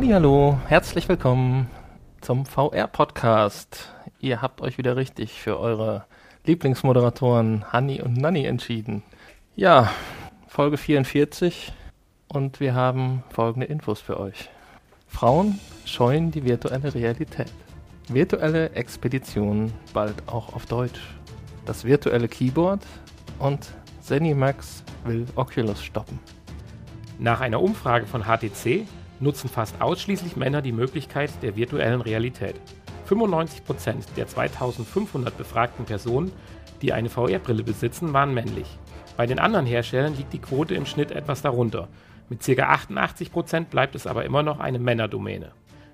Hallo, herzlich willkommen zum VR-Podcast. Ihr habt euch wieder richtig für eure Lieblingsmoderatoren Hanni und Nanni entschieden. Ja, Folge 44 und wir haben folgende Infos für euch. Frauen scheuen die virtuelle Realität. Virtuelle Expeditionen bald auch auf Deutsch. Das virtuelle Keyboard und ZeniMax will Oculus stoppen. Nach einer Umfrage von HTC nutzen fast ausschließlich Männer die Möglichkeit der virtuellen Realität. 95% der 2500 befragten Personen, die eine VR-Brille besitzen, waren männlich. Bei den anderen Herstellern liegt die Quote im Schnitt etwas darunter. Mit ca. 88% bleibt es aber immer noch eine Männerdomäne.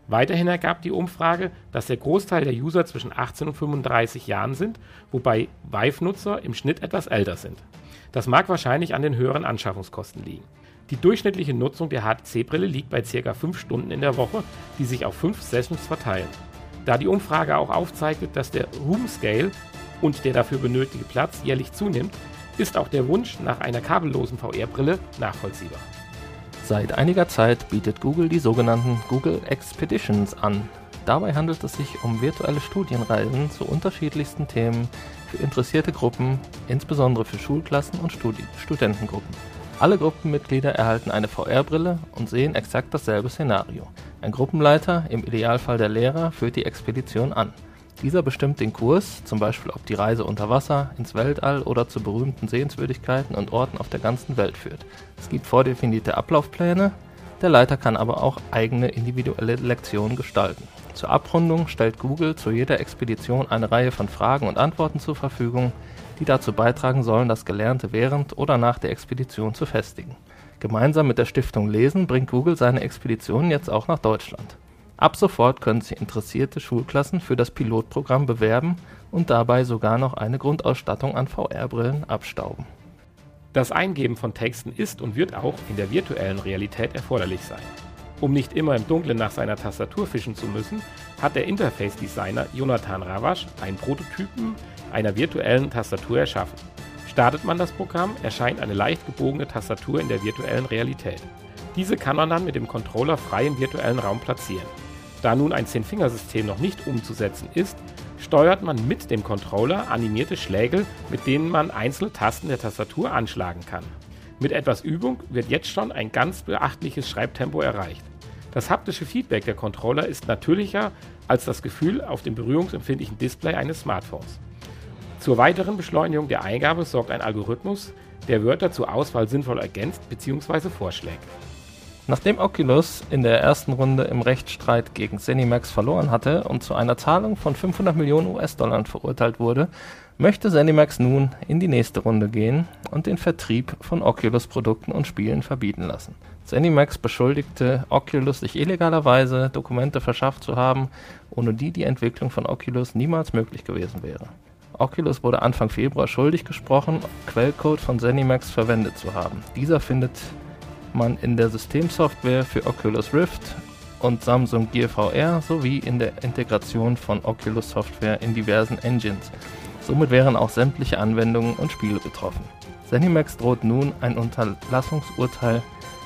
Weiterhin ergab die Umfrage, dass der Großteil der User zwischen 18 und 35 Jahren sind, wobei Vive-Nutzer im Schnitt etwas älter sind. Das mag wahrscheinlich an den höheren Anschaffungskosten liegen. Die durchschnittliche Nutzung der HTC-Brille liegt bei ca. 5 Stunden in der Woche, die sich auf 5 Sessions verteilen. Da die Umfrage auch aufzeigte, dass der Room Scale und der dafür benötigte Platz jährlich zunimmt, ist auch der Wunsch nach einer kabellosen VR-Brille nachvollziehbar. Seit einiger Zeit bietet Google die sogenannten Google Expeditions an. Dabei handelt es sich um virtuelle Studienreisen zu unterschiedlichsten Themen für interessierte Gruppen, insbesondere für Schulklassen und Studi Studentengruppen. Alle Gruppenmitglieder erhalten eine VR-Brille und sehen exakt dasselbe Szenario. Ein Gruppenleiter, im Idealfall der Lehrer, führt die Expedition an. Dieser bestimmt den Kurs, zum Beispiel ob die Reise unter Wasser, ins Weltall oder zu berühmten Sehenswürdigkeiten und Orten auf der ganzen Welt führt. Es gibt vordefinierte Ablaufpläne, der Leiter kann aber auch eigene individuelle Lektionen gestalten. Zur Abrundung stellt Google zu jeder Expedition eine Reihe von Fragen und Antworten zur Verfügung, die dazu beitragen sollen, das Gelernte während oder nach der Expedition zu festigen. Gemeinsam mit der Stiftung Lesen bringt Google seine Expeditionen jetzt auch nach Deutschland. Ab sofort können sich interessierte Schulklassen für das Pilotprogramm bewerben und dabei sogar noch eine Grundausstattung an VR-Brillen abstauben. Das Eingeben von Texten ist und wird auch in der virtuellen Realität erforderlich sein. Um nicht immer im Dunkeln nach seiner Tastatur fischen zu müssen, hat der Interface-Designer Jonathan Ravasch einen Prototypen einer virtuellen Tastatur erschaffen. Startet man das Programm, erscheint eine leicht gebogene Tastatur in der virtuellen Realität. Diese kann man dann mit dem Controller frei im virtuellen Raum platzieren. Da nun ein 10-Fingersystem noch nicht umzusetzen ist, steuert man mit dem Controller animierte Schläge, mit denen man einzelne Tasten der Tastatur anschlagen kann. Mit etwas Übung wird jetzt schon ein ganz beachtliches Schreibtempo erreicht. Das haptische Feedback der Controller ist natürlicher als das Gefühl auf dem berührungsempfindlichen Display eines Smartphones. Zur weiteren Beschleunigung der Eingabe sorgt ein Algorithmus, der Wörter zur Auswahl sinnvoll ergänzt bzw. vorschlägt. Nachdem Oculus in der ersten Runde im Rechtsstreit gegen ZeniMax verloren hatte und zu einer Zahlung von 500 Millionen US-Dollar verurteilt wurde, möchte ZeniMax nun in die nächste Runde gehen und den Vertrieb von Oculus-Produkten und Spielen verbieten lassen. ZeniMax beschuldigte Oculus, sich illegalerweise Dokumente verschafft zu haben, ohne die die Entwicklung von Oculus niemals möglich gewesen wäre. Oculus wurde Anfang Februar schuldig gesprochen, Quellcode von ZeniMax verwendet zu haben. Dieser findet man in der Systemsoftware für Oculus Rift und Samsung Gear VR sowie in der Integration von Oculus Software in diversen Engines. Somit wären auch sämtliche Anwendungen und Spiele betroffen. ZeniMax droht nun ein Unterlassungsurteil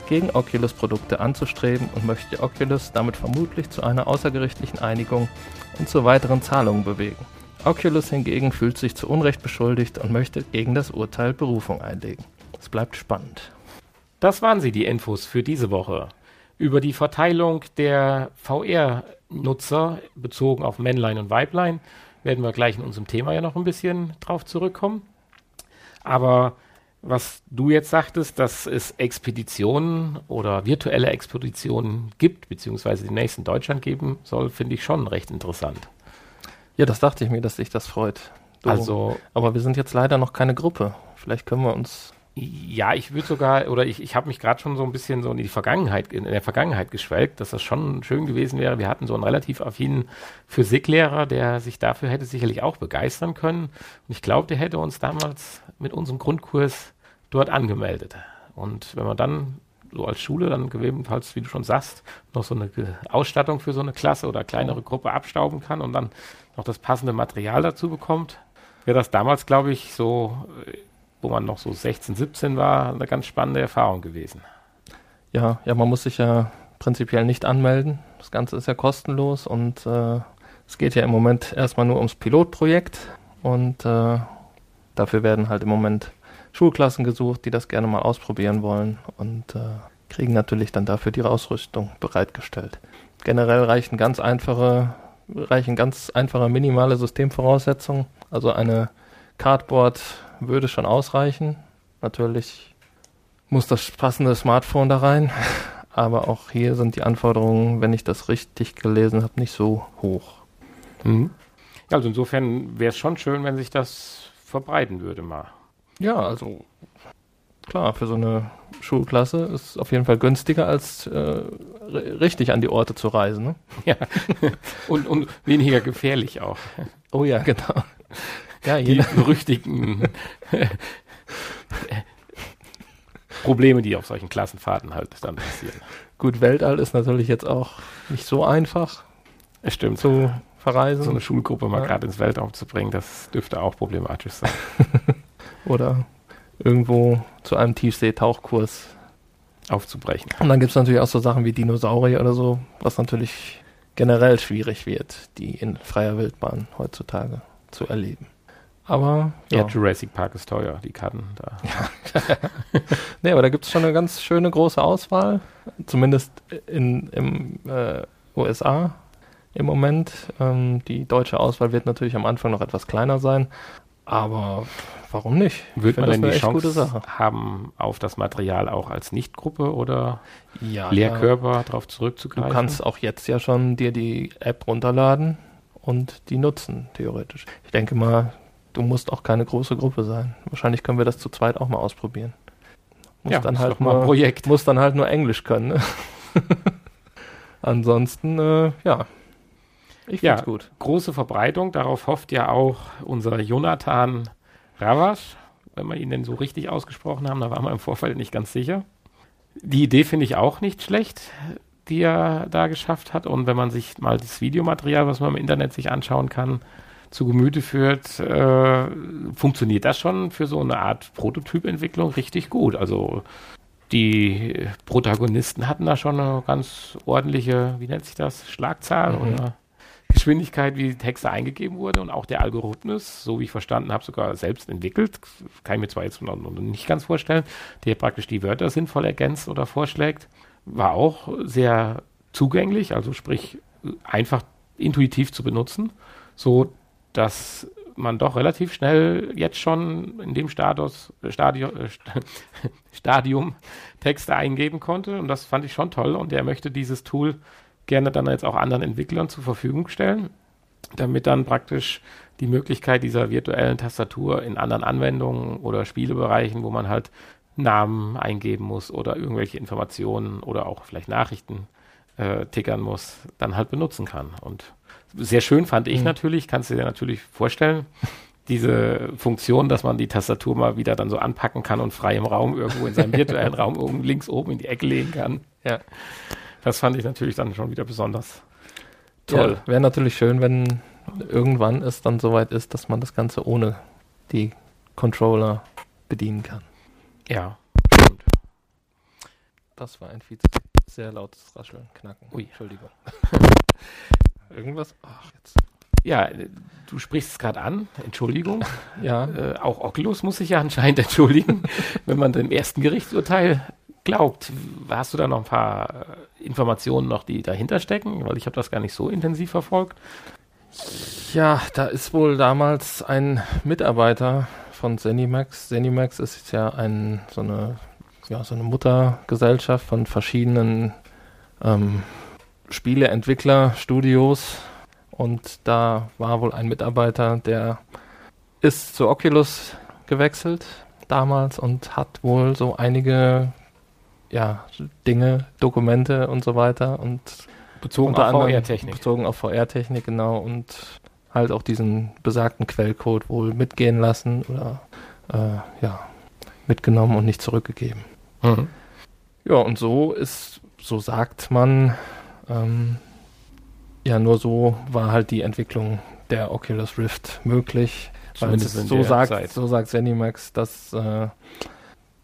gegen Oculus-Produkte anzustreben und möchte Oculus damit vermutlich zu einer außergerichtlichen Einigung und zu weiteren Zahlungen bewegen. Oculus hingegen fühlt sich zu Unrecht beschuldigt und möchte gegen das Urteil Berufung einlegen. Es bleibt spannend. Das waren sie, die Infos für diese Woche. Über die Verteilung der VR-Nutzer bezogen auf Männlein und Weiblein werden wir gleich in unserem Thema ja noch ein bisschen drauf zurückkommen. Aber was du jetzt sagtest, dass es Expeditionen oder virtuelle Expeditionen gibt, beziehungsweise demnächst in Deutschland geben soll, finde ich schon recht interessant. Ja, das dachte ich mir, dass dich das freut. Du, also, aber wir sind jetzt leider noch keine Gruppe. Vielleicht können wir uns ja, ich würde sogar, oder ich, ich habe mich gerade schon so ein bisschen so in die Vergangenheit, in der Vergangenheit geschwelgt, dass das schon schön gewesen wäre. Wir hatten so einen relativ affinen Physiklehrer, der sich dafür hätte sicherlich auch begeistern können. Und ich glaube, der hätte uns damals mit unserem Grundkurs dort angemeldet. Und wenn man dann so als Schule dann gegebenenfalls, wie du schon sagst, noch so eine Ausstattung für so eine Klasse oder kleinere Gruppe abstauben kann und dann noch das passende Material dazu bekommt, wäre das damals, glaube ich, so äh, wo man noch so 16, 17 war, eine ganz spannende Erfahrung gewesen. Ja, ja, man muss sich ja prinzipiell nicht anmelden. Das Ganze ist ja kostenlos und äh, es geht ja im Moment erstmal nur ums Pilotprojekt und äh, dafür werden halt im Moment Schulklassen gesucht, die das gerne mal ausprobieren wollen und äh, kriegen natürlich dann dafür die Ausrüstung bereitgestellt. Generell reichen ganz einfache, reichen ganz einfache minimale Systemvoraussetzungen. Also eine Cardboard würde schon ausreichen. Natürlich muss das passende Smartphone da rein, aber auch hier sind die Anforderungen, wenn ich das richtig gelesen habe, nicht so hoch. Mhm. Also insofern wäre es schon schön, wenn sich das verbreiten würde mal. Ja, also klar, für so eine Schulklasse ist es auf jeden Fall günstiger, als äh, richtig an die Orte zu reisen. Ne? Ja, und, und weniger gefährlich auch. Oh ja, genau. Ja, die berüchtigten Probleme, die auf solchen Klassenfahrten halt dann passieren. Gut, Weltall ist natürlich jetzt auch nicht so einfach. Es stimmt. Zu verreisen. So eine Schulgruppe mal ja. gerade ins Weltraum zu bringen, das dürfte auch problematisch sein. Oder irgendwo zu einem Tiefseetauchkurs aufzubrechen. Und dann gibt es natürlich auch so Sachen wie Dinosaurier oder so, was natürlich generell schwierig wird, die in freier Wildbahn heutzutage zu erleben. Aber ja, ja Jurassic Park ist teuer, die Karten da. Ja. nee, aber da gibt es schon eine ganz schöne große Auswahl, zumindest in im äh, USA im Moment. Ähm, die deutsche Auswahl wird natürlich am Anfang noch etwas kleiner sein, aber warum nicht? Wird man denn die Chance haben, auf das Material auch als Nichtgruppe oder ja, Lehrkörper ja. darauf zurückzugreifen? Du kannst auch jetzt ja schon dir die App runterladen und die nutzen, theoretisch. Ich denke mal, du musst auch keine große Gruppe sein. Wahrscheinlich können wir das zu zweit auch mal ausprobieren. Muss ja, dann halt nur, Projekt. Muss dann halt nur Englisch können. Ne? Ansonsten, äh, ja, ich ja, gut. Große Verbreitung, darauf hofft ja auch unser Jonathan Ravasch, wenn wir ihn denn so richtig ausgesprochen haben, da waren wir im Vorfeld nicht ganz sicher. Die Idee finde ich auch nicht schlecht, die er da geschafft hat. Und wenn man sich mal das Videomaterial, was man im Internet sich anschauen kann, zu Gemüte führt, äh, funktioniert das schon für so eine Art Prototypentwicklung richtig gut. Also die Protagonisten hatten da schon eine ganz ordentliche, wie nennt sich das, Schlagzahl mhm. oder Geschwindigkeit, wie die Texte eingegeben wurde und auch der Algorithmus, so wie ich verstanden habe, sogar selbst entwickelt. Kann ich mir zwar jetzt noch nicht ganz vorstellen, der praktisch die Wörter sinnvoll ergänzt oder vorschlägt, war auch sehr zugänglich, also sprich einfach intuitiv zu benutzen, so dass man doch relativ schnell jetzt schon in dem Status, Stadium, äh, Stadium Texte eingeben konnte. Und das fand ich schon toll. Und er möchte dieses Tool gerne dann jetzt auch anderen Entwicklern zur Verfügung stellen, damit dann praktisch die Möglichkeit dieser virtuellen Tastatur in anderen Anwendungen oder Spielebereichen, wo man halt Namen eingeben muss oder irgendwelche Informationen oder auch vielleicht Nachrichten äh, tickern muss, dann halt benutzen kann. Und sehr schön fand ich mhm. natürlich, kannst du dir natürlich vorstellen, diese Funktion, dass man die Tastatur mal wieder dann so anpacken kann und frei im Raum irgendwo in seinem virtuellen Raum oben links oben in die Ecke legen kann. Ja. Das fand ich natürlich dann schon wieder besonders toll. Ja, Wäre natürlich schön, wenn irgendwann es dann soweit ist, dass man das Ganze ohne die Controller bedienen kann. Ja. Stimmt. Das war ein viel sehr lautes Rascheln, Knacken. Ui. Entschuldigung. Irgendwas? Ach, jetzt. Ja, du sprichst es gerade an, Entschuldigung. ja. Äh, auch Oculus muss sich ja anscheinend entschuldigen, wenn man dem ersten Gerichtsurteil glaubt. Hast du da noch ein paar äh, Informationen noch, die dahinter stecken? Weil ich habe das gar nicht so intensiv verfolgt. Ja, da ist wohl damals ein Mitarbeiter von Zenimax. Zenimax ist ja ein, so, eine, ja, so eine Muttergesellschaft von verschiedenen ähm, Spieleentwickler, Studios. Und da war wohl ein Mitarbeiter, der ist zu Oculus gewechselt damals und hat wohl so einige ja, Dinge, Dokumente und so weiter und bezogen auf VR-Technik. Bezogen auf VR-Technik, genau, und halt auch diesen besagten Quellcode wohl mitgehen lassen oder äh, ja, mitgenommen und nicht zurückgegeben. Mhm. Ja, und so ist, so sagt man, ähm, ja, nur so war halt die Entwicklung der Oculus Rift möglich. Weil so sagt, so sagt Zenimax, dass äh,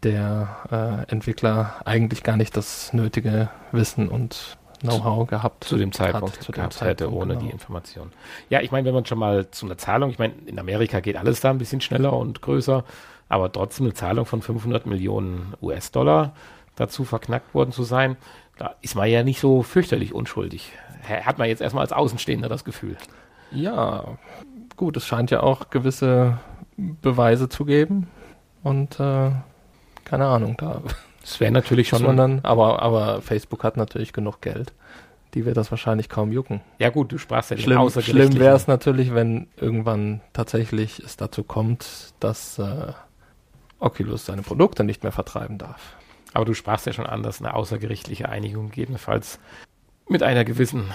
der äh, Entwickler eigentlich gar nicht das nötige Wissen und Know-how gehabt zu dem Zeitpunkt hat, zu dem gehabt Zeitpunkt, hätte ohne genau. die Information. Ja, ich meine, wenn man schon mal zu einer Zahlung, ich meine, in Amerika geht alles da ein bisschen schneller und größer, aber trotzdem eine Zahlung von 500 Millionen US-Dollar dazu verknackt worden zu sein, da ist man ja nicht so fürchterlich unschuldig. Hat man jetzt erstmal als Außenstehender das Gefühl. Ja, gut, es scheint ja auch gewisse Beweise zu geben und äh, keine Ahnung, da Das wäre natürlich schon. dann, aber, aber Facebook hat natürlich genug Geld. Die wird das wahrscheinlich kaum jucken. ja gut, du sprachst ja Schlimm, schlimm wäre es natürlich, wenn irgendwann tatsächlich es dazu kommt, dass äh, Oculus seine Produkte nicht mehr vertreiben darf. Aber du sprachst ja schon an, dass eine außergerichtliche Einigung gegebenenfalls mit einer gewissen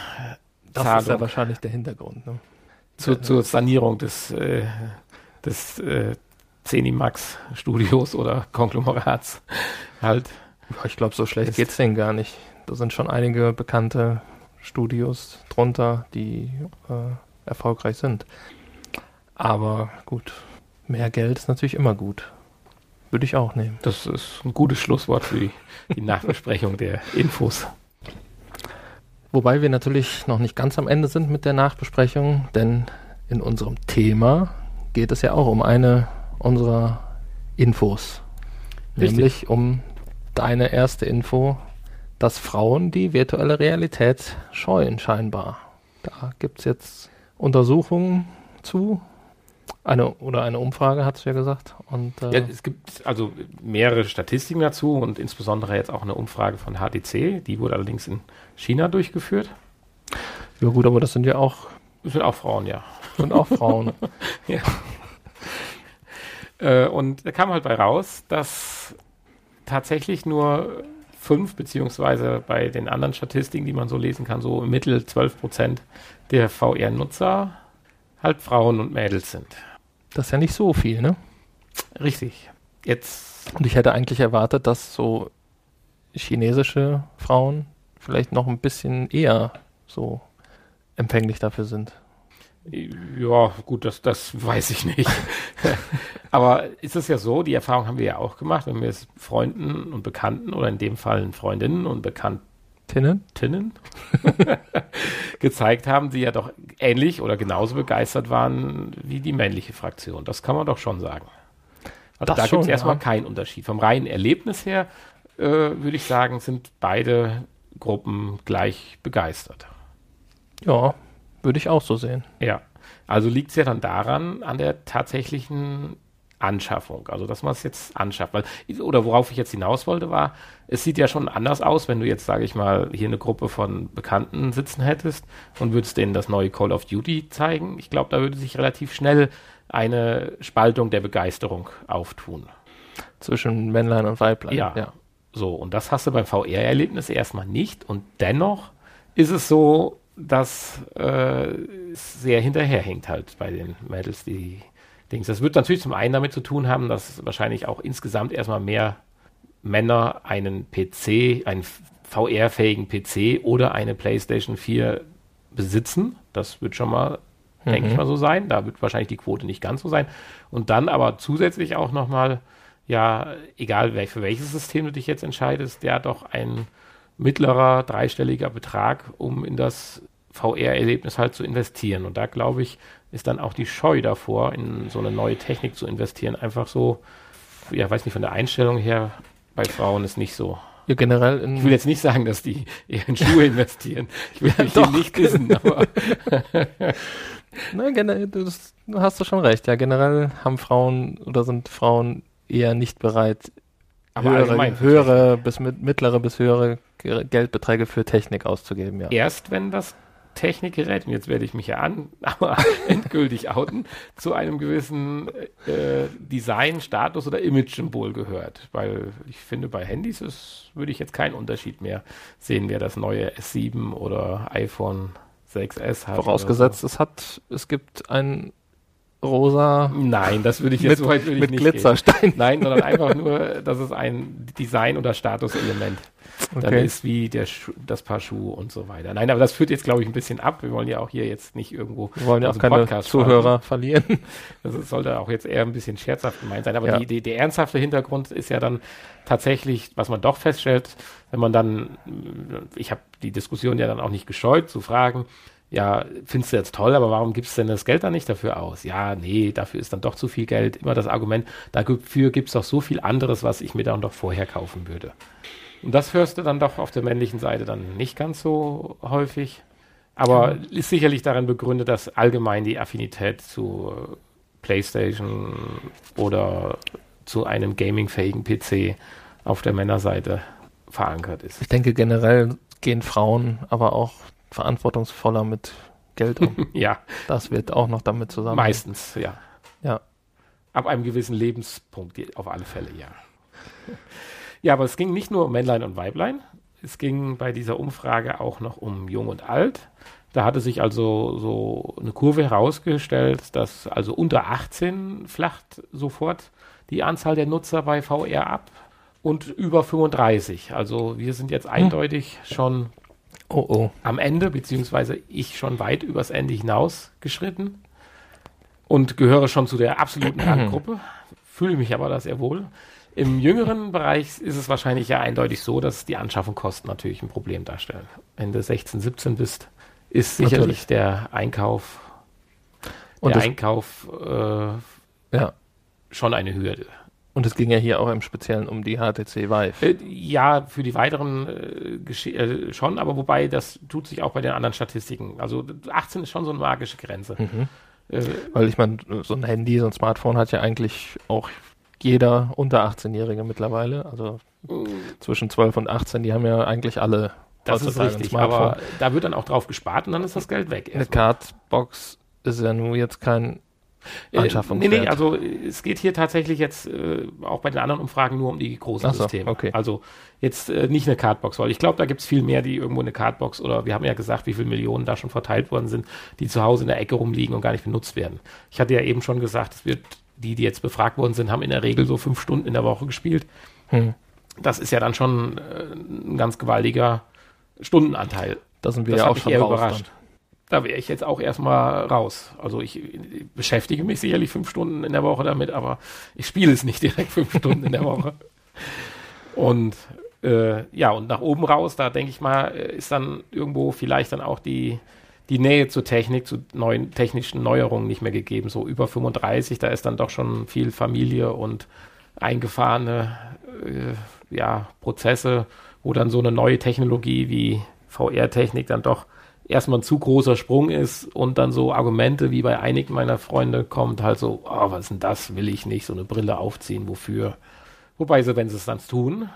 Das Zahlung ist ja wahrscheinlich der Hintergrund. Ne? zu, zur Sanierung des, äh, des äh, Zenimax-Studios oder Konglomerats halt. Ich glaube, so schlecht Ist- geht's denen gar nicht. Da sind schon einige bekannte Studios drunter, die äh, erfolgreich sind. Aber gut, mehr Geld ist natürlich immer gut. Würde ich auch nehmen. Das ist ein gutes Schlusswort für die, die Nachbesprechung der Infos. Wobei wir natürlich noch nicht ganz am Ende sind mit der Nachbesprechung, denn in unserem Thema geht es ja auch um eine unserer Infos. Richtig. Nämlich um deine erste Info, dass Frauen die virtuelle Realität scheuen, scheinbar. Da gibt es jetzt Untersuchungen zu. Eine, oder eine Umfrage, hast du ja gesagt. Und, äh, Ja, es gibt also mehrere Statistiken dazu und insbesondere jetzt auch eine Umfrage von HTC. Die wurde allerdings in China durchgeführt. ja gut, aber das sind ja auch, Das sind auch Frauen, ja. sind auch Frauen. Äh, und da kam halt bei raus, dass tatsächlich nur fünf, beziehungsweise bei den anderen Statistiken, die man so lesen kann, so im Mittel 12 Prozent der VR-Nutzer halt Frauen und Mädels sind. Das ist ja nicht so viel, ne? Richtig. Jetzt, Und ich hätte eigentlich erwartet, dass so chinesische Frauen vielleicht noch ein bisschen eher so empfänglich dafür sind. Ja, gut, das, das weiß ich nicht. Aber ist es ja so, die Erfahrung haben wir ja auch gemacht, wenn wir es Freunden und Bekannten oder in dem Fall Freundinnen und Bekannten Tinnen? Tinnen gezeigt haben, die ja doch ähnlich oder genauso begeistert waren wie die männliche Fraktion. Das kann man doch schon sagen. Also Das da gibt es erstmal ja. keinen Unterschied. Vom reinen Erlebnis her äh, würde ich sagen, sind beide Gruppen gleich begeistert. Ja, würde ich auch so sehen. Ja, also liegt es ja dann daran, an der tatsächlichen Anschaffung, also dass man es jetzt anschafft. Weil, oder worauf ich jetzt hinaus wollte, war, es sieht ja schon anders aus, wenn du jetzt, sage ich mal, hier eine Gruppe von Bekannten sitzen hättest und würdest denen das neue Call of Duty zeigen. Ich glaube, da würde sich relativ schnell eine Spaltung der Begeisterung auftun. Zwischen Männlein und Weiblein. Ja. So, und das hast du beim VR-Erlebnis erstmal nicht. Und dennoch ist es so, dass äh, sehr hinterherhinkt halt bei den Mädels, die Dings. Das wird natürlich zum einen damit zu tun haben, dass wahrscheinlich auch insgesamt erstmal mehr Männer einen PC, einen VR-fähigen PC oder eine PlayStation 4 besitzen. Das wird schon mal, denke ich mal, so sein. Da wird wahrscheinlich die Quote nicht ganz so sein. Und dann aber zusätzlich auch nochmal, ja, egal für welches System du dich jetzt entscheidest, ja doch ein mittlerer dreistelliger Betrag, um in das VR-Erlebnis halt zu investieren. Und da glaube ich, ist dann auch die Scheu davor, in so eine neue Technik zu investieren, einfach so, ja, weiß nicht, von der Einstellung her, bei Frauen ist nicht so. ja generell Ich will jetzt nicht sagen, dass die eher in Schuhe investieren. Ich will dich doch. nicht wissen, aber Ne, generell, das hast du schon recht. Ja, generell haben Frauen oder sind Frauen eher nicht bereit, Aber höhere, höhere bis mit, mittlere bis höhere Geldbeträge für Technik auszugeben. Ja. erst wenn das Technikgerät, und jetzt werde ich mich ja an, aber endgültig outen, zu einem gewissen äh, Design, Status oder Image-Symbol gehört. Weil ich finde, bei Handys ist, würde ich jetzt keinen Unterschied mehr sehen, wer das neue S7 oder iPhone 6S hat. Vorausgesetzt, es hat, es gibt ein rosa. Nein, das würde ich jetzt mit, so weit würde ich mit nicht Glitzerstein. Gehen. Nein, sondern einfach nur, dass es ein Design- oder Statuselement okay. dann ist wie der Schu das Paar Schuhe und so weiter. Nein, aber das führt jetzt, glaube ich, ein bisschen ab. Wir wollen ja auch hier jetzt nicht irgendwo. Wir wollen ja auch keine Podcast Zuhörer fahren. verlieren. Das sollte auch jetzt eher ein bisschen scherzhaft gemeint sein. Aber ja. die, die, der ernsthafte Hintergrund ist ja dann tatsächlich, was man doch feststellt, wenn man dann, ich habe die Diskussion ja dann auch nicht gescheut zu fragen, ja, findest du jetzt toll, aber warum gibst du denn das Geld dann nicht dafür aus? Ja, nee, dafür ist dann doch zu viel Geld. Immer das Argument, dafür gibt es doch so viel anderes, was ich mir dann doch vorher kaufen würde. Und das hörst du dann doch auf der männlichen Seite dann nicht ganz so häufig. Aber ja. ist sicherlich darin begründet, dass allgemein die Affinität zu äh, PlayStation oder zu einem gamingfähigen PC auf der Männerseite verankert ist. Ich denke generell gehen Frauen aber auch verantwortungsvoller mit Geld um. ja. Das wird auch noch damit zusammen. Meistens, ja. Ja. Ab einem gewissen Lebenspunkt, auf alle Fälle, ja. Ja, aber es ging nicht nur um Männlein und Weiblein. Es ging bei dieser Umfrage auch noch um Jung und Alt. Da hatte sich also so eine Kurve herausgestellt, dass also unter 18 flacht sofort die Anzahl der Nutzer bei VR ab und über 35. Also wir sind jetzt eindeutig schon oh, oh. am Ende, beziehungsweise ich schon weit übers Ende hinaus geschritten und gehöre schon zu der absoluten Randgruppe, fühle mich aber da sehr wohl. Im jüngeren Bereich ist es wahrscheinlich ja eindeutig so, dass die Anschaffungskosten natürlich ein Problem darstellen. Wenn du 16, 17 bist, ist sicherlich natürlich. der Einkauf, und der Einkauf äh, ja. schon eine Hürde. Und es ging ja hier auch im Speziellen um die HTC Vive. Äh, ja, für die weiteren äh, äh, schon, aber wobei das tut sich auch bei den anderen Statistiken. Also 18 ist schon so eine magische Grenze. Mhm. Äh, Weil ich meine, so ein Handy, so ein Smartphone hat ja eigentlich auch jeder unter 18-Jährige mittlerweile. Also mhm. zwischen 12 und 18, die haben ja eigentlich alle. Das ist richtig, aber da wird dann auch drauf gespart und dann ist das Geld weg. Eine Cardbox ist ja nur jetzt kein Anschaffungswert. Äh, nee, nee, also es geht hier tatsächlich jetzt äh, auch bei den anderen Umfragen nur um die großen so, Systeme. Okay. Also jetzt äh, nicht eine Cardbox, weil ich glaube, da gibt es viel mehr, die irgendwo eine Cardbox oder wir haben ja gesagt, wie viele Millionen da schon verteilt worden sind, die zu Hause in der Ecke rumliegen und gar nicht benutzt werden. Ich hatte ja eben schon gesagt, es wird, die, die jetzt befragt worden sind, haben in der Regel so fünf Stunden in der Woche gespielt. Hm. Das ist ja dann schon äh, ein ganz gewaltiger Stundenanteil. Da sind wir das ja auch schon überrascht. Dann da wäre ich jetzt auch erstmal raus. Also ich beschäftige mich sicherlich fünf Stunden in der Woche damit, aber ich spiele es nicht direkt fünf Stunden in der Woche. Und äh, ja, und nach oben raus, da denke ich mal, ist dann irgendwo vielleicht dann auch die, die Nähe zur Technik, zu neuen technischen Neuerungen nicht mehr gegeben. So über 35, da ist dann doch schon viel Familie und eingefahrene äh, ja, Prozesse, wo dann so eine neue Technologie wie VR-Technik dann doch erstmal ein zu großer Sprung ist und dann so Argumente wie bei einigen meiner Freunde kommt, halt so, oh, was ist denn das, will ich nicht, so eine Brille aufziehen, wofür? Wobei sie, wenn sie es dann tun,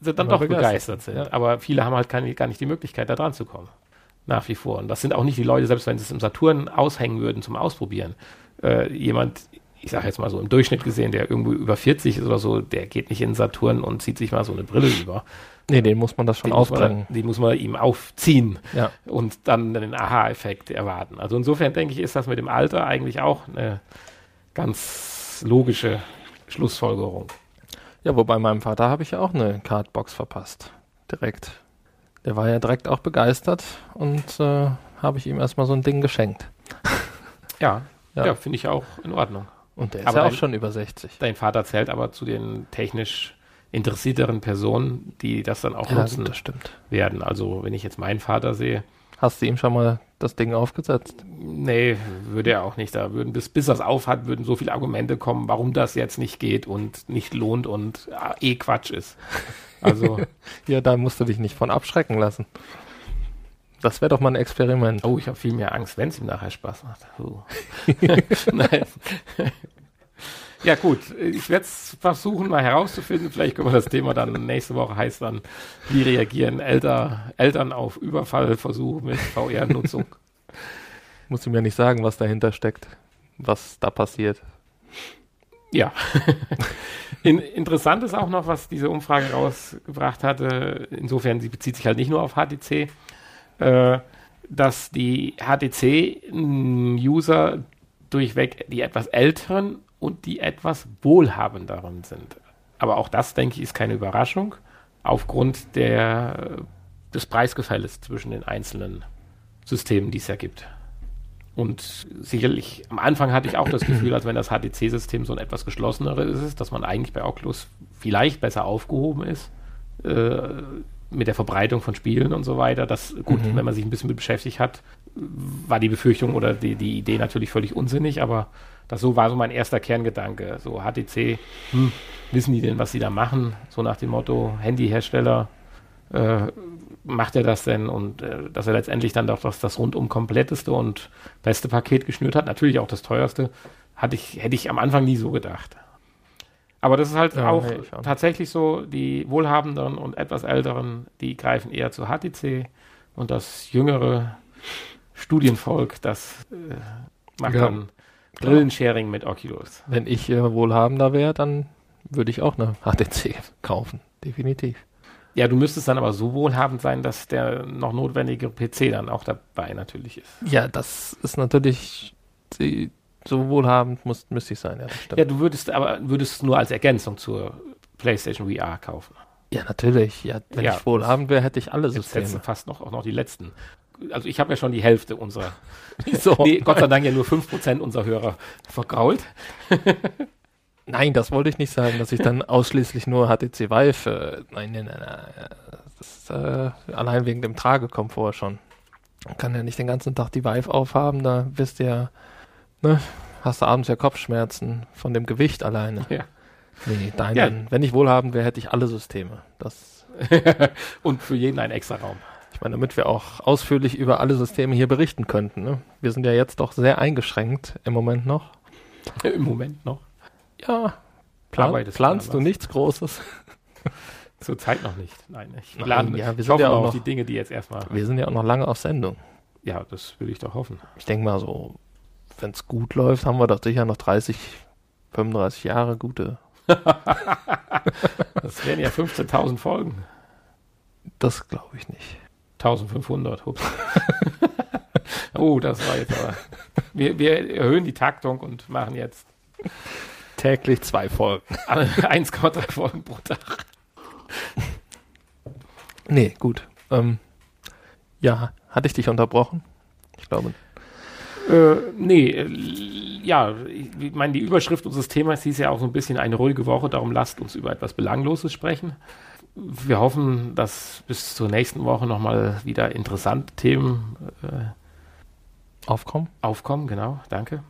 sind dann doch begeistert, sind. Ja. Aber viele haben halt keine, gar nicht die Möglichkeit, da dran zu kommen. Nach wie vor. Und das sind auch nicht die Leute, selbst wenn sie es im Saturn aushängen würden zum Ausprobieren. Äh, jemand, ich sage jetzt mal so im Durchschnitt gesehen, der irgendwo über 40 ist oder so, der geht nicht in Saturn und zieht sich mal so eine Brille über. Nee, den muss man das schon den aufbringen. den muss man ihm aufziehen ja. und dann den Aha-Effekt erwarten. Also insofern denke ich, ist das mit dem Alter eigentlich auch eine ganz logische Schlussfolgerung. Ja, wobei meinem Vater habe ich ja auch eine Cardbox verpasst. Direkt. Der war ja direkt auch begeistert und äh, habe ich ihm erstmal so ein Ding geschenkt. Ja, ja, ja finde ich auch in Ordnung. Und der ist aber ja auch dein, schon über 60. Dein Vater zählt aber zu den technisch interessierteren Personen, die das dann auch ja, nutzen das stimmt. werden. Also wenn ich jetzt meinen Vater sehe. Hast du ihm schon mal das Ding aufgesetzt? Nee, würde er auch nicht. Da würden bis, bis das aufhat, würden so viele Argumente kommen, warum das jetzt nicht geht und nicht lohnt und ah, eh Quatsch ist. Also. ja, da musst du dich nicht von abschrecken lassen. Das wäre doch mal ein Experiment. Oh, ich habe viel mehr Angst, wenn es ihm nachher Spaß macht. Oh. Nein. Ja, gut. Ich werde es versuchen, mal herauszufinden. Vielleicht können wir das Thema dann nächste Woche heißt dann, wie reagieren Elter, Eltern auf Überfallversuche mit VR-Nutzung. Musst du mir nicht sagen, was dahinter steckt, was da passiert. Ja. In, interessant ist auch noch, was diese Umfrage rausgebracht hatte. Insofern, sie bezieht sich halt nicht nur auf HTC, äh, dass die HTC-User durchweg die etwas älteren und die etwas wohlhabenderen sind. Aber auch das, denke ich, ist keine Überraschung aufgrund der, des Preisgefälles zwischen den einzelnen Systemen, die es ja gibt. Und sicherlich, am Anfang hatte ich auch das Gefühl, als wenn das HTC-System so ein etwas geschlosseneres ist, dass man eigentlich bei Oculus vielleicht besser aufgehoben ist. Äh, mit der Verbreitung von Spielen und so weiter. Das, gut, mhm. wenn man sich ein bisschen mit beschäftigt hat, war die Befürchtung oder die, die Idee natürlich völlig unsinnig, aber das so war so mein erster Kerngedanke. So HTC, hm, wissen die denn, was sie da machen? So nach dem Motto, Handyhersteller, äh, macht er das denn? Und äh, dass er letztendlich dann doch das, das rundum kompletteste und beste Paket geschnürt hat, natürlich auch das teuerste, hatte ich, hätte ich am Anfang nie so gedacht. Aber das ist halt ja, auch tatsächlich so, die Wohlhabenderen und etwas Älteren, die greifen eher zu HTC und das jüngere Studienvolk, das äh, macht ja. dann Brillensharing mit Oculus. Wenn ich äh, wohlhabender wäre, dann würde ich auch eine HTC kaufen, definitiv. Ja, du müsstest dann aber so wohlhabend sein, dass der noch notwendige PC dann auch dabei natürlich ist. Ja, das ist natürlich die, so wohlhabend muss, müsste ich sein, ja, das Ja, du würdest aber würdest nur als Ergänzung zur PlayStation VR kaufen. Ja, natürlich. Ja, wenn ja, ich wohlhabend wäre, hätte ich alle Systeme. Jetzt fast noch auch noch die letzten. Also ich habe ja schon die Hälfte unserer. so. nee, Gott sei Dank ja nur 5% unserer Hörer vergrault. Nein, das wollte ich nicht sagen, dass ich dann ausschließlich nur HTC Vive. Äh, nein, nein, nein, nein. Das ist äh, allein wegen dem Tragekomfort schon. Man kann ja nicht den ganzen Tag die Vive aufhaben, da wisst ihr, ne, hast du abends ja Kopfschmerzen von dem Gewicht alleine. Ja. Nee, nein, ja. wenn, wenn ich wohlhabend wäre, hätte ich alle Systeme. Das Und für jeden ein extra Raum. Meine, damit wir auch ausführlich über alle Systeme hier berichten könnten. Ne? Wir sind ja jetzt doch sehr eingeschränkt im Moment noch. Im Moment noch. Ja. Plan, planst du nichts Großes? Zurzeit noch nicht. Nein, ich plane. Ja, wir sind ja auch noch, die Dinge, die jetzt erstmal. Wir sind ja auch noch lange auf Sendung. Ja, das will ich doch hoffen. Ich denke mal so, wenn es gut läuft, haben wir doch sicher noch 30, 35 Jahre gute. das wären ja 15.000 Folgen. Das glaube ich nicht. 1500, hups. oh, das war jetzt aber. Wir, wir erhöhen die Taktung und machen jetzt Täglich zwei Folgen. 1,3 Folgen pro Tag. Nee, gut. Ähm, ja, hatte ich dich unterbrochen? Ich glaube. Äh, nee, äh, ja, ich meine, die Überschrift unseres Themas hieß ja auch so ein bisschen eine ruhige Woche, darum lasst uns über etwas Belangloses sprechen. Wir hoffen, dass bis zur nächsten Woche nochmal wieder interessante Themen äh, aufkommen. Aufkommen, genau, danke.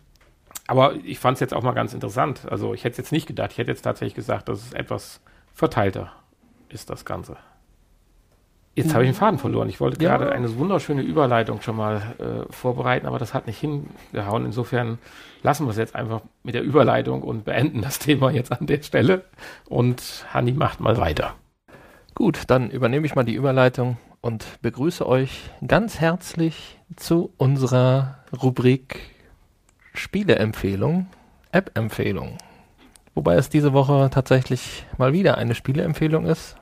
Aber ich fand es jetzt auch mal ganz interessant. Also ich hätte es jetzt nicht gedacht. Ich hätte jetzt tatsächlich gesagt, dass es etwas verteilter ist, das Ganze. Jetzt habe ich den Faden verloren. Ich wollte ja. gerade eine wunderschöne Überleitung schon mal äh, vorbereiten, aber das hat nicht hingehauen. Insofern lassen wir es jetzt einfach mit der Überleitung und beenden das Thema jetzt an der Stelle. Und Hanni macht mal weiter. Gut, dann übernehme ich mal die Überleitung und begrüße euch ganz herzlich zu unserer Rubrik Spieleempfehlung, App-Empfehlung. Wobei es diese Woche tatsächlich mal wieder eine Spieleempfehlung ist.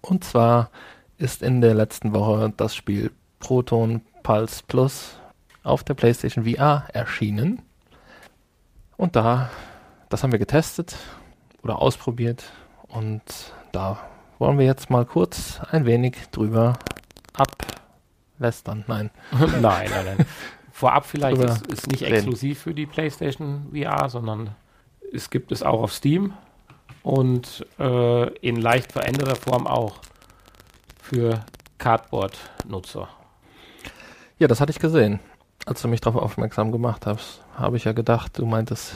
Und zwar ist in der letzten Woche das Spiel Proton Pulse Plus auf der PlayStation VR erschienen. Und da, das haben wir getestet oder ausprobiert. Und da wollen wir jetzt mal kurz ein wenig drüber ablästern. Nein. nein, nein, nein. Vorab vielleicht ist, ist nicht reden. exklusiv für die PlayStation VR, sondern es gibt es auch auf Steam und äh, in leicht veränderter Form auch für Cardboard-Nutzer. Ja, das hatte ich gesehen. Als du mich darauf aufmerksam gemacht hast, habe ich ja gedacht, du meintest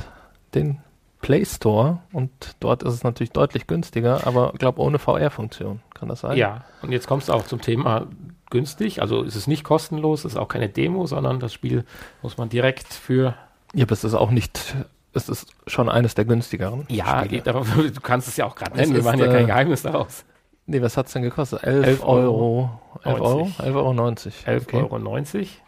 den Play Store und dort ist es natürlich deutlich günstiger, aber ich glaube ohne VR-Funktion. Kann das sein? Ja, und jetzt kommst du auch zum Thema günstig. Also ist es nicht kostenlos, ist auch keine Demo, sondern das Spiel muss man direkt für. Ja, aber es ist auch nicht. Es ist schon eines der günstigeren. Ja, geht darauf, du kannst es ja auch gerade nennen, wir machen ja kein äh, Geheimnis daraus. Nee, was hat es denn gekostet? 11, 11 Euro. 11 Euro? 11,90 Euro. 90. 11,90 okay. Euro. 90.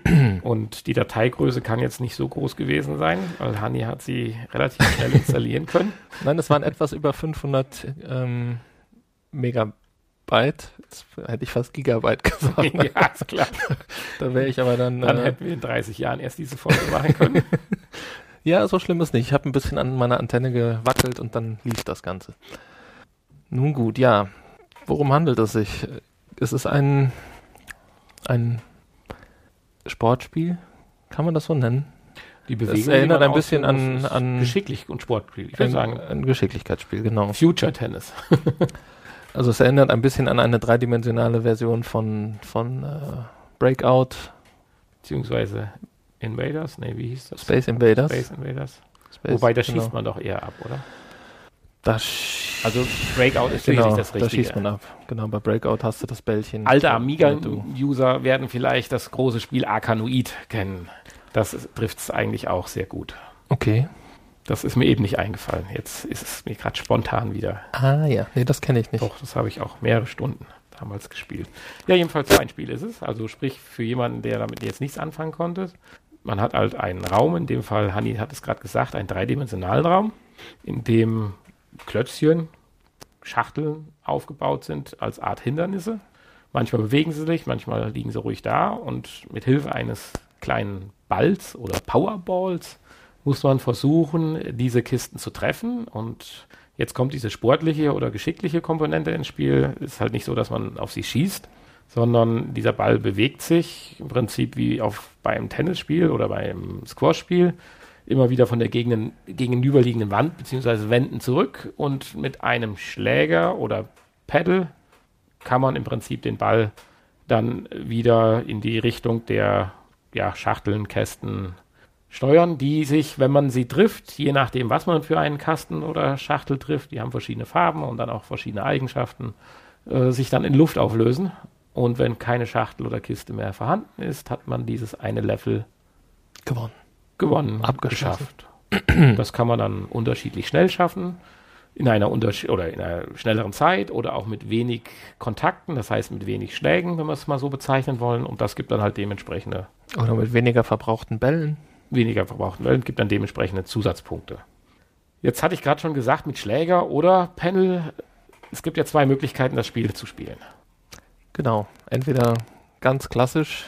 Und die Dateigröße kann jetzt nicht so groß gewesen sein, weil Hani hat sie relativ schnell installieren können. Nein, es waren etwas über 500 ähm, Megabyte. Byte, das hätte ich fast Gigabyte gesagt. ja, ist klar. da wäre ich aber dann. Dann äh, hätten wir in 30 Jahren erst diese Folge machen können. ja, so schlimm ist nicht. Ich habe ein bisschen an meiner Antenne gewackelt und dann lief das Ganze. Nun gut, ja. Worum handelt es sich? Es ist ein, ein Sportspiel, kann man das so nennen? Die Bewegung, es erinnert ein bisschen an, an geschicklich und Sportspiel. Ich würde sagen, ein Geschicklichkeitsspiel, genau. Future Tennis. also es erinnert ein bisschen an eine dreidimensionale Version von, von äh, Breakout. Beziehungsweise Invaders, nee, wie hieß das? Space Invaders. Space Invaders. Space, Wobei, da genau. schießt man doch eher ab, oder? Das also Breakout ist genau, das Richtige. Da schießt man ab. Genau, bei Breakout hast du das Bällchen. Alte Amiga-User werden vielleicht das große Spiel Arkanoid kennen. Das trifft es eigentlich auch sehr gut. Okay. Das ist mir eben nicht eingefallen. Jetzt ist es mir gerade spontan wieder. Ah ja, nee, das kenne ich nicht. Doch, das habe ich auch mehrere Stunden damals gespielt. Ja, jedenfalls so ein Spiel ist es. Also sprich für jemanden, der damit jetzt nichts anfangen konnte. Man hat halt einen Raum, in dem Fall, Hanni hat es gerade gesagt, einen dreidimensionalen Raum, in dem Klötzchen, Schachteln aufgebaut sind als Art Hindernisse. Manchmal bewegen sie sich, manchmal liegen sie ruhig da und mit Hilfe eines kleinen Balls oder Powerballs muss man versuchen, diese Kisten zu treffen. Und jetzt kommt diese sportliche oder geschickliche Komponente ins Spiel. Es ist halt nicht so, dass man auf sie schießt, sondern dieser Ball bewegt sich im Prinzip wie auf beim Tennisspiel oder beim Squashspiel immer wieder von der gegen, gegenüberliegenden Wand bzw. Wänden zurück und mit einem Schläger oder Pedal kann man im Prinzip den Ball dann wieder in die Richtung der ja, Schachteln, Kästen steuern, die sich, wenn man sie trifft, je nachdem, was man für einen Kasten oder Schachtel trifft, die haben verschiedene Farben und dann auch verschiedene Eigenschaften, äh, sich dann in Luft auflösen. Und wenn keine Schachtel oder Kiste mehr vorhanden ist, hat man dieses eine Level gewonnen gewonnen, abgeschafft. Das kann man dann unterschiedlich schnell schaffen, in einer Unterschied oder in einer schnelleren Zeit oder auch mit wenig Kontakten, das heißt mit wenig Schlägen, wenn wir es mal so bezeichnen wollen. Und das gibt dann halt dementsprechende. Oder mit weniger verbrauchten Bällen. Weniger verbrauchten Bällen gibt dann dementsprechende Zusatzpunkte. Jetzt hatte ich gerade schon gesagt, mit Schläger oder Panel, es gibt ja zwei Möglichkeiten, das Spiel zu spielen. Genau. Entweder ganz klassisch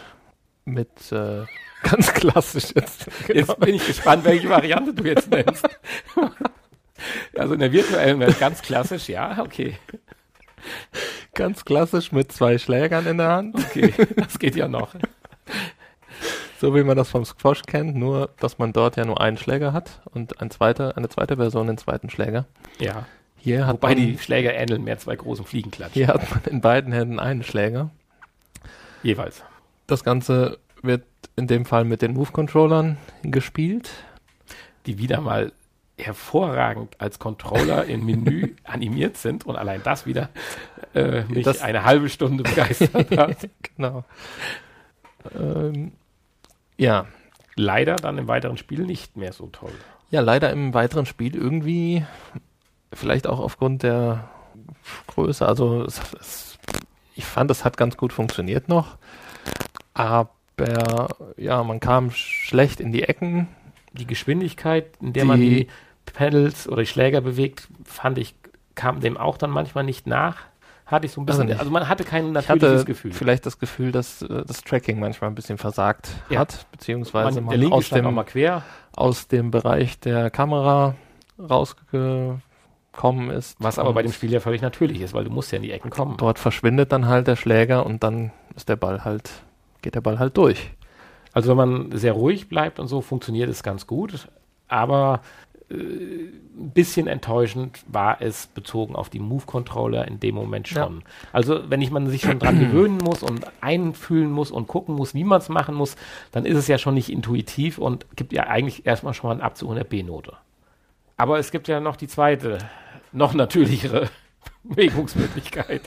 mit äh, ganz klassisch jetzt. Genau. Jetzt bin ich gespannt, welche Variante du jetzt nennst. also in der virtuellen Welt ganz klassisch, ja, okay. Ganz klassisch mit zwei Schlägern in der Hand. Okay, das geht ja noch. So wie man das vom Squash kennt, nur dass man dort ja nur einen Schläger hat und ein zweiter, eine zweite Version den zweiten Schläger. Ja. Hier hat Wobei man, die Schläger ähneln mehr zwei großen Fliegenklatschen. Hier hat man in beiden Händen einen Schläger. Jeweils. Das Ganze wird in dem Fall mit den Move-Controllern gespielt. Die wieder mal hervorragend als Controller im Menü animiert sind und allein das wieder äh, mich das eine halbe Stunde begeistert hat. genau. Ähm, ja. Leider dann im weiteren Spiel nicht mehr so toll. Ja, leider im weiteren Spiel irgendwie, vielleicht auch aufgrund der Größe, also es, es, ich fand, es hat ganz gut funktioniert noch, aber ja, man kam schlecht in die Ecken. Die Geschwindigkeit, in der die, man die Pedals oder die Schläger bewegt, fand ich, kam dem auch dann manchmal nicht nach. Hatte ich so ein bisschen, also, also man hatte kein natürliches hatte Gefühl. Vielleicht das Gefühl, dass äh, das Tracking manchmal ein bisschen versagt ja. hat, beziehungsweise man, man aus, dem, mal quer. aus dem Bereich der Kamera rausgekommen ist. Was aber bei dem Spiel ja völlig natürlich ist, weil du musst ja in die Ecken kommen. Dort verschwindet dann halt der Schläger und dann ist der Ball halt geht der Ball halt durch. Also wenn man sehr ruhig bleibt und so, funktioniert es ganz gut. Aber äh, ein bisschen enttäuschend war es bezogen auf die Move-Controller in dem Moment schon. Ja. Also wenn ich man sich schon dran gewöhnen muss und einfühlen muss und gucken muss, wie man es machen muss, dann ist es ja schon nicht intuitiv und gibt ja eigentlich erstmal schon mal einen Abzug in der B-Note. Aber es gibt ja noch die zweite, noch natürlichere Bewegungsmöglichkeit.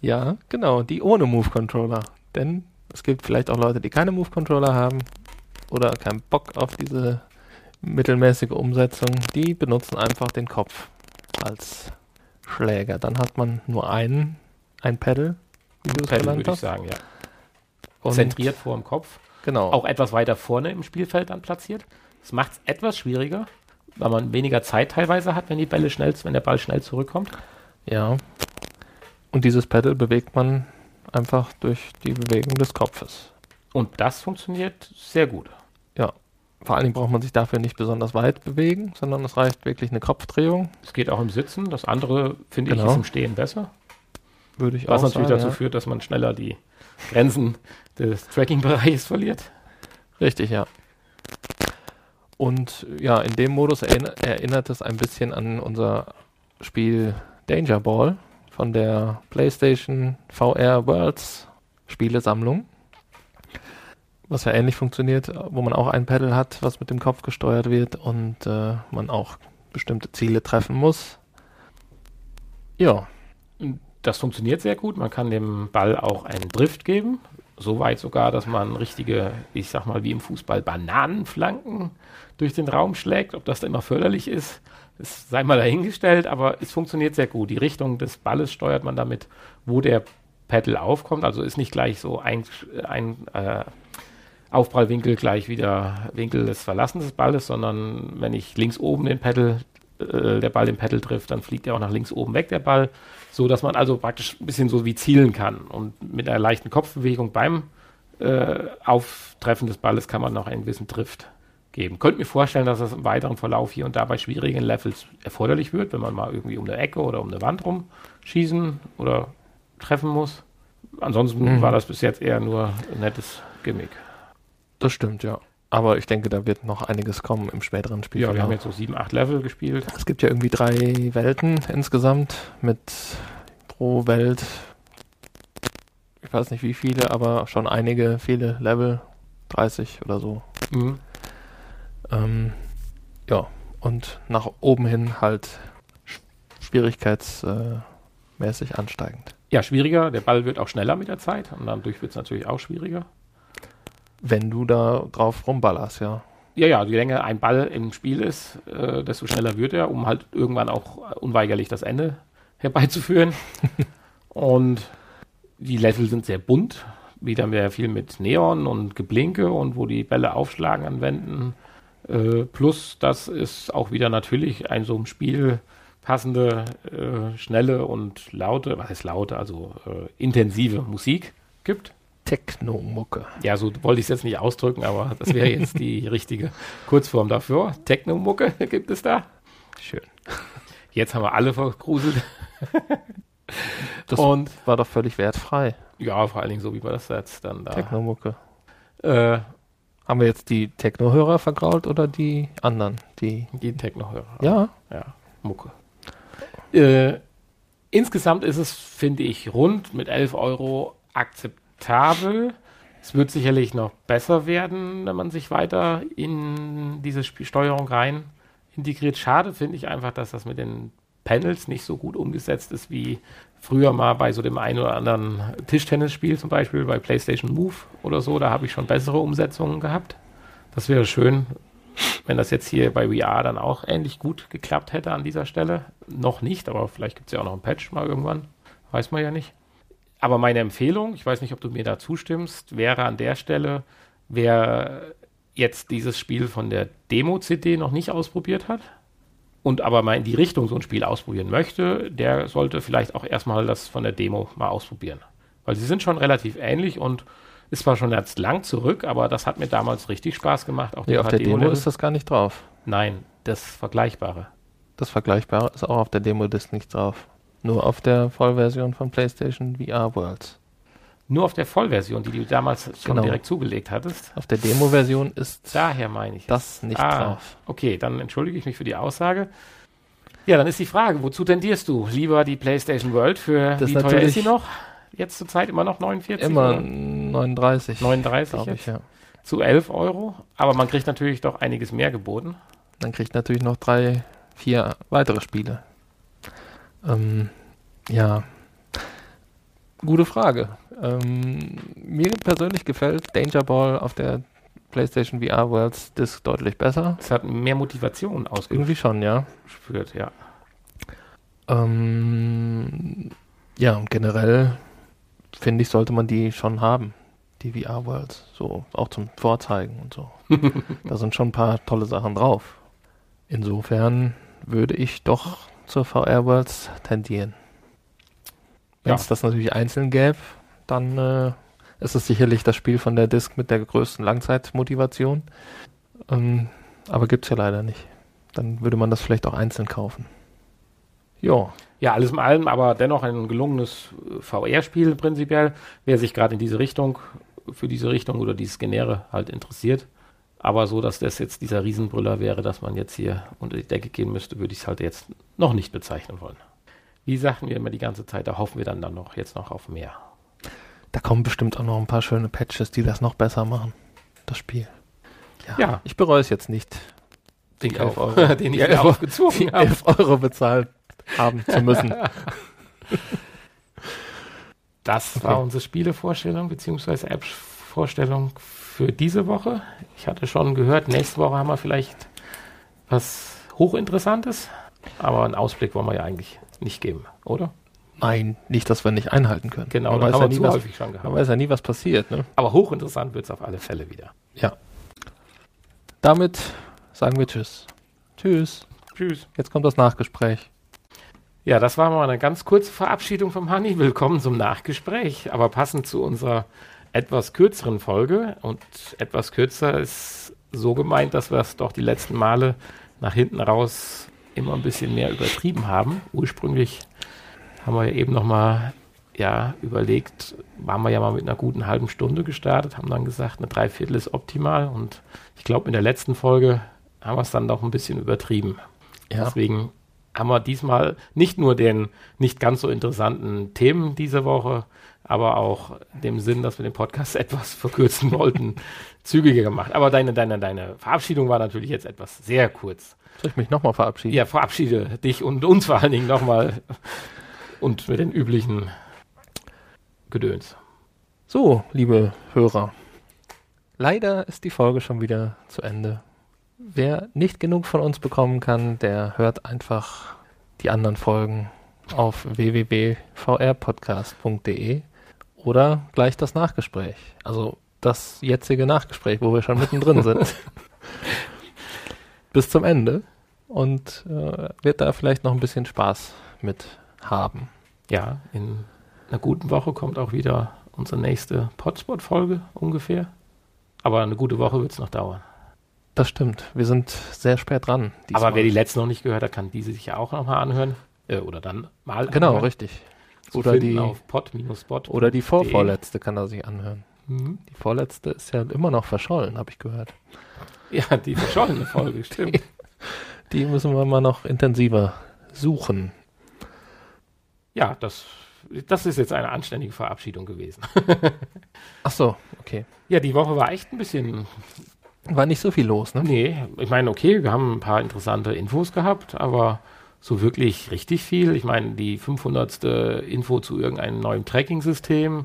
Ja, genau, die ohne Move-Controller. Denn es gibt vielleicht auch Leute, die keine Move-Controller haben oder keinen Bock auf diese mittelmäßige Umsetzung. Die benutzen einfach den Kopf als Schläger. Dann hat man nur einen, ein Pedal, wie du es würde ich sagen, ja. Und Zentriert vor dem Kopf. Genau. Auch etwas weiter vorne im Spielfeld dann platziert. Das macht es etwas schwieriger, weil man weniger Zeit teilweise hat, wenn die Bälle schnell, wenn der Ball schnell zurückkommt. Ja. Und dieses Pedal bewegt man einfach durch die Bewegung des Kopfes. Und das funktioniert sehr gut. Ja. Vor allen Dingen braucht man sich dafür nicht besonders weit bewegen, sondern es reicht wirklich eine Kopfdrehung. Es geht auch im Sitzen. Das andere, finde Genau. ich, ist im Stehen besser. Würde ich Was auch natürlich sagen, dazu ja. führt, dass man schneller die Grenzen des Tracking-Bereichs verliert. Richtig, ja. Und ja, in dem Modus erinner erinnert es ein bisschen an unser Spiel Danger Ball von der PlayStation VR Worlds Spielesammlung. Was ja ähnlich funktioniert, wo man auch ein Pedal hat, was mit dem Kopf gesteuert wird und äh, man auch bestimmte Ziele treffen muss. Ja, Das funktioniert sehr gut. Man kann dem Ball auch einen Drift geben. Soweit sogar, dass man richtige, ich sag mal, wie im Fußball Bananenflanken durch den Raum schlägt. Ob das da immer förderlich ist, ist sei mal dahingestellt, aber es funktioniert sehr gut. Die Richtung des Balles steuert man damit, wo der Pedal aufkommt. Also ist nicht gleich so ein, ein äh, Aufprallwinkel gleich wieder Winkel des Verlassens des Balles, sondern wenn ich links oben den Pedal, äh, der Ball den Pedal trifft, dann fliegt er auch nach links oben weg, der Ball, so dass man also praktisch ein bisschen so wie zielen kann. Und mit einer leichten Kopfbewegung beim äh, Auftreffen des Balles kann man noch einen gewissen Drift geben. Könnt mir vorstellen, dass das im weiteren Verlauf hier und da bei schwierigen Levels erforderlich wird, wenn man mal irgendwie um eine Ecke oder um eine Wand rumschießen oder treffen muss. Ansonsten Mhm. war das bis jetzt eher nur ein nettes Gimmick. das stimmt, ja. Aber ich denke, da wird noch einiges kommen im späteren Spiel. Ja, wir haben jetzt so sieben, acht Level gespielt. Es gibt ja irgendwie drei Welten insgesamt mit pro Welt, ich weiß nicht wie viele, aber schon einige, viele Level, 30 oder so. Mhm. Ähm, ja, und nach oben hin halt schwierigkeitsmäßig ansteigend. Ja, schwieriger. Der Ball wird auch schneller mit der Zeit und dadurch wird es natürlich auch schwieriger. Wenn du da drauf rumballerst, ja. Ja, ja, je länger ein Ball im Spiel ist, äh, desto schneller wird er, um halt irgendwann auch unweigerlich das Ende herbeizuführen. und die Level sind sehr bunt. Wieder mehr viel mit Neon und Geblinke und wo die Bälle aufschlagen an Wänden. Äh, plus, dass es auch wieder natürlich ein so ein Spiel passende, äh, schnelle und laute, was heißt laute, also äh, intensive Musik gibt. Techno-Mucke. Ja, so wollte ich es jetzt nicht ausdrücken, aber das wäre jetzt die richtige Kurzform dafür. Techno-Mucke gibt es da. Schön. Jetzt haben wir alle vergruselt. Das Und war doch völlig wertfrei. ja, vor allen Dingen so, wie man das jetzt dann da. Techno-Mucke. Äh, Haben wir jetzt die Techno-Hörer vergrault oder die anderen? Die. die Techno-Hörer. Ja, Ja, Mucke. Äh, insgesamt ist es, finde ich, rund mit 11 Euro akzeptabel. Es wird sicherlich noch besser werden, wenn man sich weiter in diese Spiel Steuerung rein integriert. Schade finde ich einfach, dass das mit den Panels nicht so gut umgesetzt ist wie früher mal bei so dem einen oder anderen Tischtennisspiel, zum Beispiel bei PlayStation Move oder so. Da habe ich schon bessere Umsetzungen gehabt. Das wäre schön, wenn das jetzt hier bei VR dann auch ähnlich gut geklappt hätte an dieser Stelle. Noch nicht, aber vielleicht gibt es ja auch noch einen Patch mal irgendwann. Weiß man ja nicht. Aber meine Empfehlung, ich weiß nicht, ob du mir da zustimmst, wäre an der Stelle, wer jetzt dieses Spiel von der Demo-CD noch nicht ausprobiert hat und aber mal in die Richtung so ein Spiel ausprobieren möchte, der sollte vielleicht auch erstmal das von der Demo mal ausprobieren. Weil sie sind schon relativ ähnlich und ist zwar schon jetzt lang zurück, aber das hat mir damals richtig Spaß gemacht. Auch nee, auf der Demo Demo-Level. ist das gar nicht drauf. Nein, das Vergleichbare. Das Vergleichbare ist auch auf der Demo-Disc nicht drauf. Nur auf der Vollversion von PlayStation VR Worlds. Nur auf der Vollversion, die du damals schon Genau. direkt zugelegt hattest. Auf der Demo-Version ist Daher meine ich. das nicht ah, drauf. Okay, dann entschuldige ich mich für die Aussage. Ja, dann ist die Frage, wozu tendierst du? Lieber die PlayStation World für, Das wie ist teuer ist sie noch? Jetzt zur Zeit immer noch 49? Immer oder? 39. 39 glaube ich, ja. Zu 11 Euro. Aber man kriegt natürlich doch einiges mehr geboten. Dann kriegt natürlich noch drei, vier weitere Spiele. Ähm, ja. Gute Frage. Ähm, mir persönlich gefällt Danger Ball auf der PlayStation VR Worlds Disc deutlich besser. Es hat mehr Motivation Irgendwie schon, ja. ausgeführt, ja. Ähm, ja, und generell finde ich, sollte man die schon haben, die VR Worlds. So, auch zum Vorzeigen und so. da sind schon ein paar tolle Sachen drauf. Insofern würde ich doch zur VR Worlds tendieren. Wenn es das natürlich einzeln gäbe, dann äh, ist es sicherlich das Spiel von der Disk mit der größten Langzeitmotivation. Ähm, aber gibt's ja leider nicht. Dann würde man das vielleicht auch einzeln kaufen. Ja. Ja, alles in allem, aber dennoch ein gelungenes äh, VR-Spiel prinzipiell. Wer sich gerade in diese Richtung, für diese Richtung oder dieses Genere halt interessiert. Aber so, dass das jetzt dieser Riesenbrüller wäre, dass man jetzt hier unter die Decke gehen müsste, würde ich es halt jetzt noch nicht bezeichnen wollen. Wie sagten wir immer die ganze Zeit, da hoffen wir dann, dann noch jetzt noch auf mehr. Da kommen bestimmt auch noch ein paar schöne Patches, die das noch besser machen. Das Spiel. Ja. ja. Ich bereue es jetzt nicht. Den, Kauf, Euro, den ich ja, aufgezwungen habe. 11 Euro bezahlt haben zu müssen. das okay. war unsere Spielevorstellung bzw. App-Vorstellung für diese Woche. Ich hatte schon gehört, nächste Woche haben wir vielleicht was hochinteressantes, aber einen Ausblick wollen wir ja eigentlich nicht geben, oder? Nein, nicht, dass wir nicht einhalten können. Genau, man das haben wir zu was, häufig schon gehabt. Man weiß ja nie, was passiert. Ne? Aber hochinteressant wird es auf alle Fälle wieder. Ja. Damit sagen wir Tschüss. Tschüss. Tschüss. Jetzt kommt das Nachgespräch. Ja, das war mal eine ganz kurze Verabschiedung vom Honey. Willkommen zum Nachgespräch. Aber passend zu unserer etwas kürzeren Folge. Und etwas kürzer ist so gemeint, dass wir es doch die letzten Male nach hinten raus immer ein bisschen mehr übertrieben haben. Ursprünglich haben wir ja eben noch mal ja, überlegt, waren wir ja mal mit einer guten halben Stunde gestartet, haben dann gesagt, eine Dreiviertel ist optimal und ich glaube, in der letzten Folge haben wir es dann doch ein bisschen übertrieben. Ja. Deswegen haben wir diesmal nicht nur den nicht ganz so interessanten Themen diese Woche, aber auch dem Sinn, dass wir den Podcast etwas verkürzen wollten, zügiger gemacht. Aber deine, deine, deine Verabschiedung war natürlich jetzt etwas sehr kurz. Soll ich mich nochmal verabschieden? Ja, verabschiede dich und uns vor allen Dingen nochmal und mit den üblichen Gedöns. So, liebe Hörer. Leider ist die Folge schon wieder zu Ende. Wer nicht genug von uns bekommen kann, der hört einfach die anderen Folgen auf www.vrpodcast.de oder gleich das Nachgespräch. Also das jetzige Nachgespräch, wo wir schon mittendrin sind. Bis zum Ende und äh, wird da vielleicht noch ein bisschen Spaß mit haben. Ja, in einer guten Woche kommt auch wieder unsere nächste Potspot-Folge ungefähr. Aber eine gute Woche wird es noch dauern. Das stimmt. Wir sind sehr spät dran. Diesmal. Aber wer die letzte noch nicht gehört hat, kann diese sich ja auch nochmal anhören. Äh, oder dann mal Genau, anhören. richtig. oder die auf pod-spot. Oder die vorvorletzte kann er sich anhören. Mhm. Die vorletzte ist ja immer noch verschollen, habe ich gehört. Ja, die verschollene Folge, stimmt. Die müssen wir mal noch intensiver suchen. Ja, das, das ist jetzt eine anständige Verabschiedung gewesen. Ach so, okay. Ja, die Woche war echt ein bisschen. War nicht so viel los, ne? Nee, ich meine, okay, wir haben ein paar interessante Infos gehabt, aber so wirklich richtig viel. Ich meine, die 500. Info zu irgendeinem neuen Tracking-System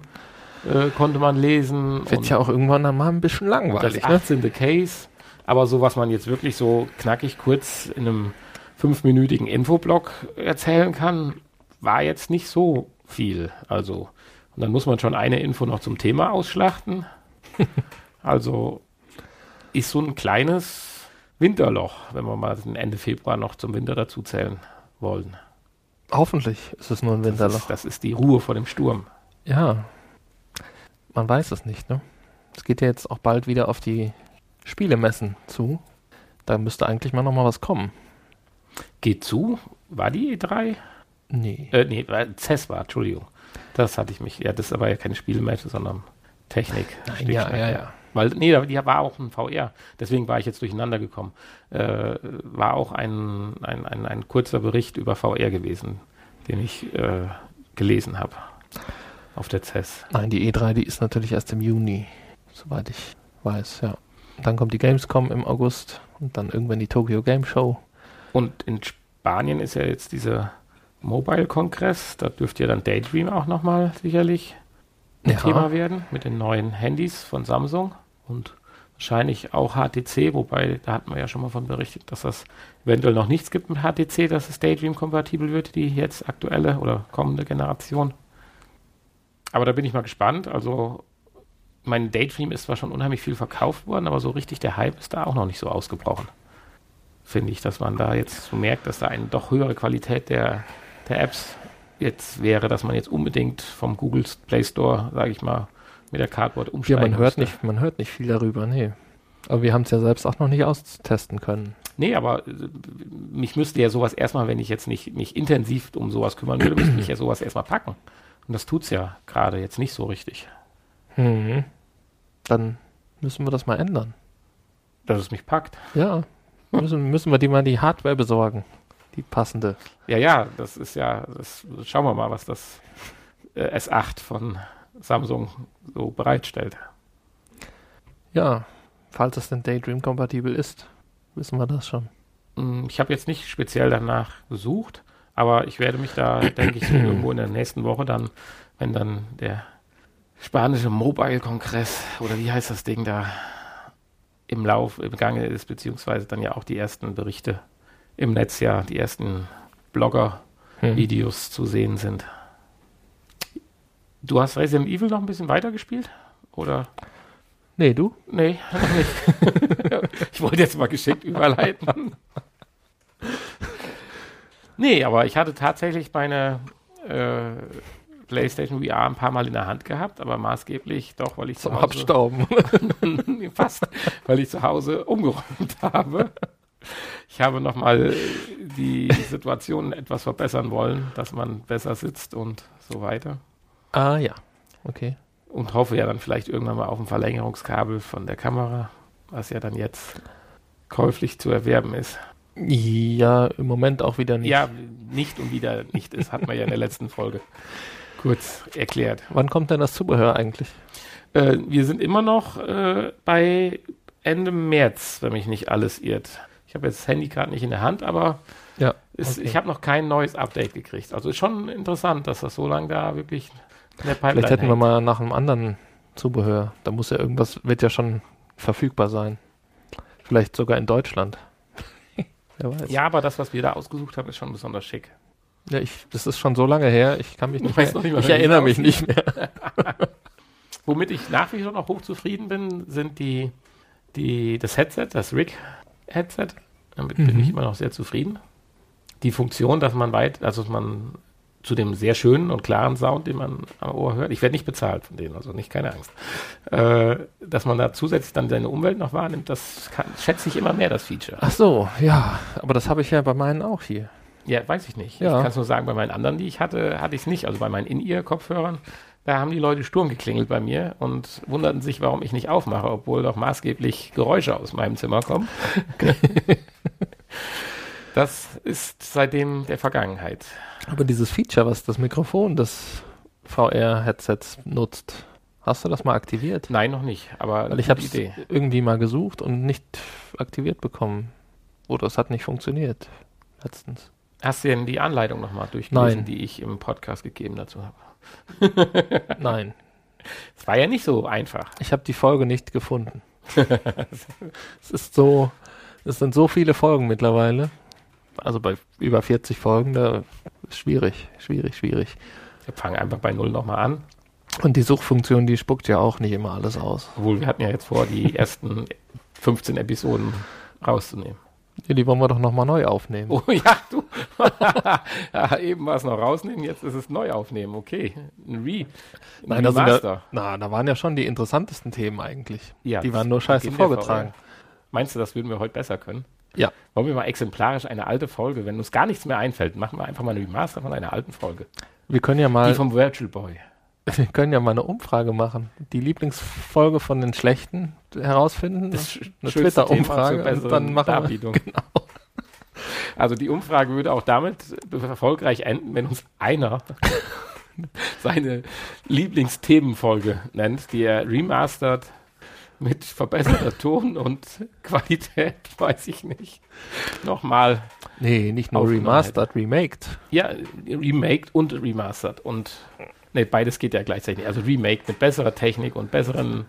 äh, konnte man lesen. Wird ja auch irgendwann dann mal ein bisschen langweilig. Das 18. Ne? Case. Aber so, was man jetzt wirklich so knackig kurz in einem fünfminütigen Infoblock erzählen kann, war jetzt nicht so viel. Also, und dann muss man schon eine Info noch zum Thema ausschlachten. also ist so ein kleines Winterloch, wenn wir mal Ende Februar noch zum Winter dazu zählen wollen. Hoffentlich ist es nur ein Winterloch. Das ist, das ist die Ruhe vor dem Sturm. Ja. Man weiß es nicht, ne? Es geht ja jetzt auch bald wieder auf die Spielemessen zu. Da müsste eigentlich mal noch mal was kommen. Geht zu? War die E3? Nee. Äh, nee, CES war, Entschuldigung. Das hatte ich mich, ja, das ist aber ja keine Spielemesse, sondern Technik. Nein, ja, ja, ja. Weil, nee, die war auch ein VR. Deswegen war ich jetzt durcheinander gekommen. Äh, war auch ein, ein, ein, ein, kurzer Bericht über VR gewesen, den ich äh, gelesen habe. Auf der CES. Nein, die E3, die ist natürlich erst im Juni, soweit ich weiß, ja. Dann kommt die Gamescom im August und dann irgendwann die Tokyo Game Show. Und in Spanien ist ja jetzt dieser Mobile-Kongress. Da dürfte ja dann Daydream auch nochmal sicherlich ein ja. Thema werden mit den neuen Handys von Samsung und wahrscheinlich auch HTC, wobei da hat man ja schon mal von berichtet, dass das eventuell noch nichts gibt mit HTC, dass es Daydream-kompatibel wird, die jetzt aktuelle oder kommende Generation. Aber da bin ich mal gespannt. Also, mein Daydream ist zwar schon unheimlich viel verkauft worden, aber so richtig der Hype ist da auch noch nicht so ausgebrochen. Finde ich, dass man da jetzt so merkt, dass da eine doch höhere Qualität der der Apps jetzt wäre, dass man jetzt unbedingt vom Google Play Store, sage ich mal, mit der Cardboard Ja, umsteigen man hört nicht, man hört nicht viel darüber, nee. Aber wir haben es ja selbst auch noch nicht austesten können. Nee, aber äh, mich müsste ja sowas erstmal, wenn ich jetzt nicht mich intensiv um sowas kümmern würde, müsste mich ja sowas erstmal packen. Und das tut's ja gerade jetzt nicht so richtig. Mhm. Dann müssen wir das mal ändern. Dass es mich packt. Ja, müssen, müssen wir die mal die Hardware besorgen. Die passende. Ja, ja, das ist ja, das, schauen wir mal, was das äh, S8 von Samsung so bereitstellt. Ja, falls es denn Daydream-kompatibel ist, wissen wir das schon. Mm, Ich habe jetzt nicht speziell danach gesucht, aber ich werde mich da, denke ich, irgendwo in der nächsten Woche dann, wenn dann der spanische Mobile-Kongress oder wie heißt das Ding da im Lauf, im Gange ist, beziehungsweise dann ja auch die ersten Berichte im Netz ja, die ersten Blogger-Videos zu sehen sind. Du hast Resident Evil noch ein bisschen weiter gespielt? Oder? Nee, du? Nee, noch nicht. ich wollte jetzt mal geschickt überleiten. nee, aber ich hatte tatsächlich meine äh, PlayStation VR ein paar Mal in der Hand gehabt, aber maßgeblich doch, weil ich Zum zu Hause Abstauben. fast, weil ich zu Hause umgeräumt habe. Ich habe nochmal die Situation etwas verbessern wollen, dass man besser sitzt und so weiter. ah ja, okay. Und hoffe ja dann vielleicht irgendwann mal auf ein Verlängerungskabel von der Kamera, was ja dann jetzt käuflich zu erwerben ist. Ja, im Moment auch wieder nicht. Ja, nicht und wieder nicht. Das hat man ja in der letzten Folge kurz erklärt. Wann kommt denn das Zubehör eigentlich? Äh, wir sind immer noch äh, bei Ende März, wenn mich nicht alles irrt. Ich habe jetzt das Handy gerade nicht in der Hand, aber Ja. es, okay. ich habe noch kein neues Update gekriegt. Also ist schon interessant, dass das so lange da wirklich in der Pipeline Vielleicht hätten wir hängt. mal nach einem anderen Zubehör. Da muss ja irgendwas, wird ja schon verfügbar sein. Vielleicht sogar in Deutschland. Wer weiß. Ja, aber das, was wir da ausgesucht haben, ist schon besonders schick. Ja, ich, das ist schon so lange her, ich kann mich nicht mehr, nicht mal, ich erinnere mich nicht mehr. Womit ich nach wie vor noch hochzufrieden bin, sind die, die, das Headset, das Rig-Headset. Damit bin Mhm. ich immer noch sehr zufrieden. Die Funktion, dass man weit, also dass man zu dem sehr schönen und klaren Sound, den man am Ohr hört, ich werde nicht bezahlt von denen, also nicht, keine Angst, äh, dass man da zusätzlich dann seine Umwelt noch wahrnimmt, das kann, schätze ich immer mehr, das Feature. Ach so, ja, aber das habe ich ja bei meinen auch hier. Ja, weiß ich nicht. Ja. Ich kann es nur sagen, bei meinen anderen, die ich hatte, hatte ich es nicht. Also bei meinen In-Ear-Kopfhörern, da haben die Leute Sturm geklingelt bei mir und wunderten sich, warum ich nicht aufmache, obwohl doch maßgeblich Geräusche aus meinem Zimmer kommen. das ist seitdem der Vergangenheit. Aber dieses Feature, was das Mikrofon des VR-Headsets nutzt, hast du das mal aktiviert? Nein, noch nicht, aber Weil ich habe es irgendwie mal gesucht und nicht aktiviert bekommen. Oder es hat nicht funktioniert. Letztens. Hast du denn die Anleitung nochmal durchgelesen, Nein. die ich im Podcast gegeben dazu habe? Nein, Es war ja nicht so einfach. ich habe die Folge nicht gefunden. es ist so, es sind so viele Folgen mittlerweile. Also bei über 40 Folgen, da ist schwierig, schwierig, schwierig. Wir fangen einfach bei Null nochmal an. Und die Suchfunktion, die spuckt ja auch nicht immer alles aus. Obwohl wir hatten ja jetzt vor, die ersten 15 Episoden rauszunehmen. Ja, die wollen wir doch nochmal neu aufnehmen. Oh ja, du. ja, eben war es noch rausnehmen, jetzt ist es neu aufnehmen. Okay. Ein Re. Ein Nein, da, ja, na, da waren ja schon die interessantesten Themen eigentlich. Ja, die waren nur scheiße vorgetragen. Meinst du, das würden wir heute besser können? Ja. Wollen wir mal exemplarisch eine alte Folge, wenn uns gar nichts mehr einfällt, machen wir einfach mal eine Remaster von einer alten Folge. Wir können ja mal, Die vom Virtual Boy. Wir können ja mal eine Umfrage machen. Die Lieblingsfolge von den schlechten herausfinden. Das eine Twitter-Umfrage besseren dann machen wir- Darbietung. Also die Umfrage würde auch damit erfolgreich enden, wenn uns einer seine Lieblingsthemenfolge nennt, die er remastert mit verbesserter Ton und Qualität, weiß ich nicht. Nochmal, Nee, nicht nur Aufgenommen remastered, remaked. ja, remaked und remastered und ne, beides geht ja gleichzeitig. Also remaked mit besserer Technik und besseren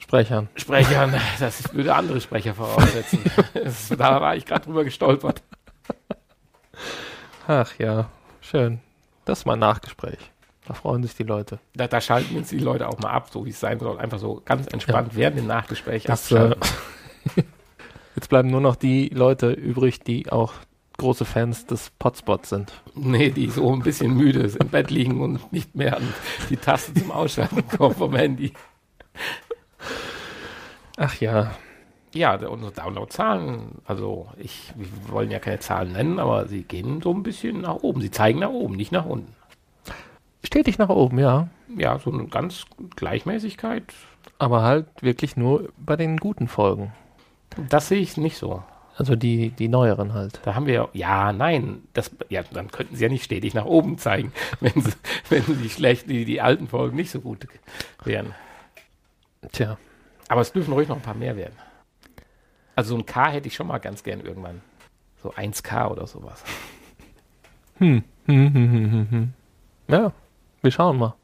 Sprechern. Sprechern, das würde andere Sprecher voraussetzen. Da war ich gerade drüber gestolpert. Ach ja, schön. Das ist mal ein Nachgespräch. Da freuen sich die Leute. Da, da schalten jetzt die Leute auch mal ab, so wie es sein soll. Einfach so ganz entspannt während dem Nachgespräch Das, äh, abschalten. Jetzt bleiben nur noch die Leute übrig, die auch große Fans des Potspots sind. Nee, die so ein bisschen müde im Bett liegen und nicht mehr an die Taste zum Ausschalten kommen vom Handy. Ach ja. Ja, unsere Downloadzahlen, also ich, wir wollen ja keine Zahlen nennen, aber sie gehen so ein bisschen nach oben. Sie zeigen nach oben, nicht nach unten. Stetig nach oben, ja. Ja, so eine ganz Gleichmäßigkeit. Aber halt wirklich nur bei den guten Folgen. Das sehe ich nicht so. Also die, die neueren halt. Da haben wir, ja, nein, das, ja, dann könnten sie ja nicht stetig nach oben zeigen, wenn sie, wenn die schlechten, die, die alten Folgen nicht so gut wären. Tja. Aber es dürfen ruhig noch ein paar mehr werden. Also so ein K hätte ich schon mal ganz gern irgendwann. So 1K oder sowas. Hm. Hm, hm, hm, hm, hm. Ja, wir schauen mal.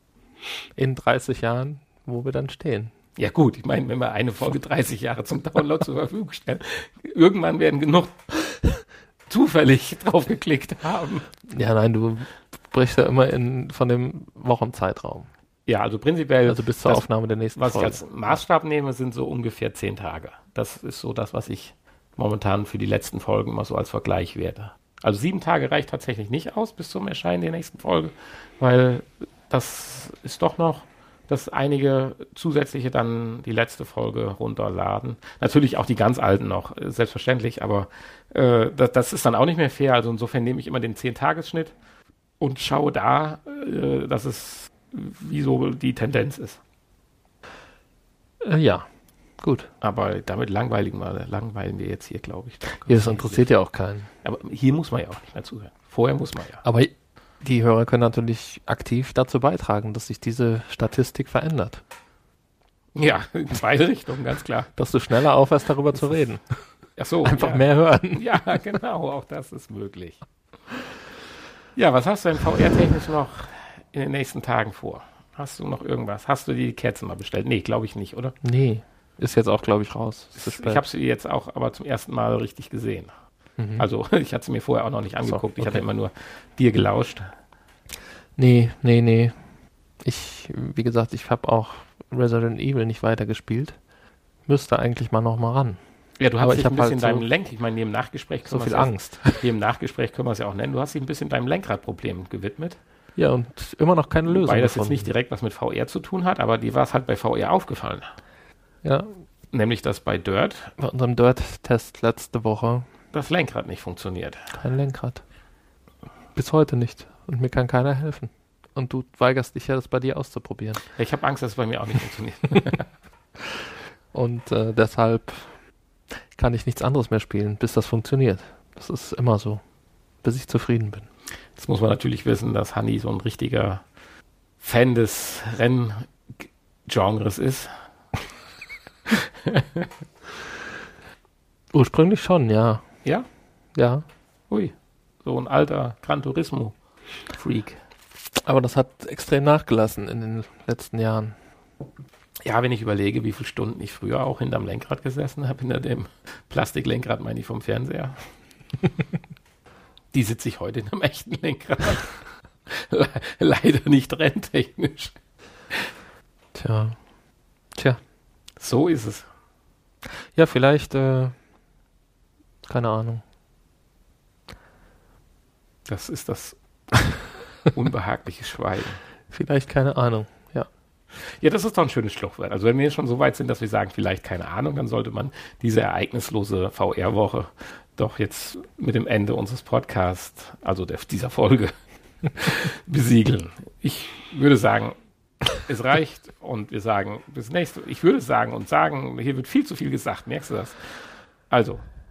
In 30 Jahren, wo wir dann stehen. Ja gut, ich meine, wenn wir eine Folge 30 Jahre zum Download zur Verfügung stellen, irgendwann werden genug zufällig drauf geklickt haben. Ja, nein, du brichst ja immer in, von dem Wochenzeitraum. Ja, also prinzipiell. Also bis zur das, Aufnahme der nächsten Was Folge. ich als Maßstab nehme, sind so ungefähr zehn Tage. Das ist so das, was ich momentan für die letzten Folgen mal so als Vergleich werte. Also sieben Tage reicht tatsächlich nicht aus bis zum Erscheinen der nächsten Folge, weil das ist doch noch, dass einige zusätzliche dann die letzte Folge runterladen. Natürlich auch die ganz alten noch, äh, selbstverständlich, aber äh, das, das ist dann auch nicht mehr fair. Also insofern nehme ich immer den 10-Tagesschnitt und schaue da, äh, dass es wie so die Tendenz ist. Äh, ja, gut. Aber damit langweiligen wir, langweilen wir jetzt hier, glaube ich. Ja, das interessiert ja auch keinen. Aber hier muss man ja auch nicht mehr zuhören. Vorher muss man ja. Aber die Hörer können natürlich aktiv dazu beitragen, dass sich diese Statistik verändert. Ja, in beide Richtungen, ganz klar. Dass du schneller aufhörst, darüber zu reden. Ach so. Einfach ja. mehr hören. Ja, genau, auch das ist möglich. Ja, was hast du denn VR-technisch noch in den nächsten Tagen vor? Hast du noch irgendwas? Hast du die Kerzen mal bestellt? Nee, glaube ich nicht, oder? Nee, ist jetzt auch, glaube ich, raus. Ist zu Ich habe sie jetzt auch aber zum ersten Mal richtig gesehen. Mhm. Also ich hatte sie mir vorher auch noch nicht Ach so, angeguckt. Ich hatte okay. immer nur dir gelauscht. Nee, nee, nee. Ich, wie gesagt, ich habe auch Resident Evil nicht weitergespielt. Müsste eigentlich mal noch mal ran. Ja, du hast dich ich ein bisschen halt deinem so- Lenk, ich meine, neben Nachgespräch So können viel es ja- Angst. Im Nachgespräch können wir es ja auch nennen. Du hast dich ein bisschen deinem Lenkradproblem gewidmet. Ja, und immer noch keine Lösung. Weil das jetzt gefunden. nicht direkt was mit VR zu tun hat, aber dir war es halt bei VR aufgefallen. Ja, Nämlich, dass bei Dirt bei unserem Dirt-Test letzte Woche das Lenkrad nicht funktioniert. kein Lenkrad. Bis heute nicht. Und mir kann keiner helfen. Und du weigerst dich ja, das bei dir auszuprobieren. Ich habe Angst, dass es bei mir auch nicht funktioniert. Und äh, deshalb kann ich nichts anderes mehr spielen, bis das funktioniert. Das ist immer so. Bis ich zufrieden bin. Jetzt muss man natürlich wissen, dass Hanni so ein richtiger Fan des Renngenres ist. Ursprünglich schon, ja. Ja? Ja. Ui. So ein alter Gran Turismo-Freak. Aber das hat extrem nachgelassen in den letzten Jahren. Ja, wenn ich überlege, wie viele Stunden ich früher auch hinterm Lenkrad gesessen habe, hinter dem Plastiklenkrad, meine ich, vom Fernseher. Die sitze ich heute in einem echten Lenkrad. Le leider nicht renntechnisch. Tja. Tja. So ist es. Ja, vielleicht, äh, keine Ahnung. Das ist das unbehagliche Schweigen. Vielleicht keine Ahnung. Ja. Ja, das ist doch ein schönes Schluchwort. Also wenn wir schon so weit sind, dass wir sagen, vielleicht keine Ahnung, dann sollte man diese ereignislose VR-Woche doch jetzt mit dem Ende unseres Podcasts, also der, dieser Folge, besiegeln. Ich würde sagen, es reicht und wir sagen bis nächste Ich würde sagen und sagen, hier wird viel zu viel gesagt, merkst du das? Also,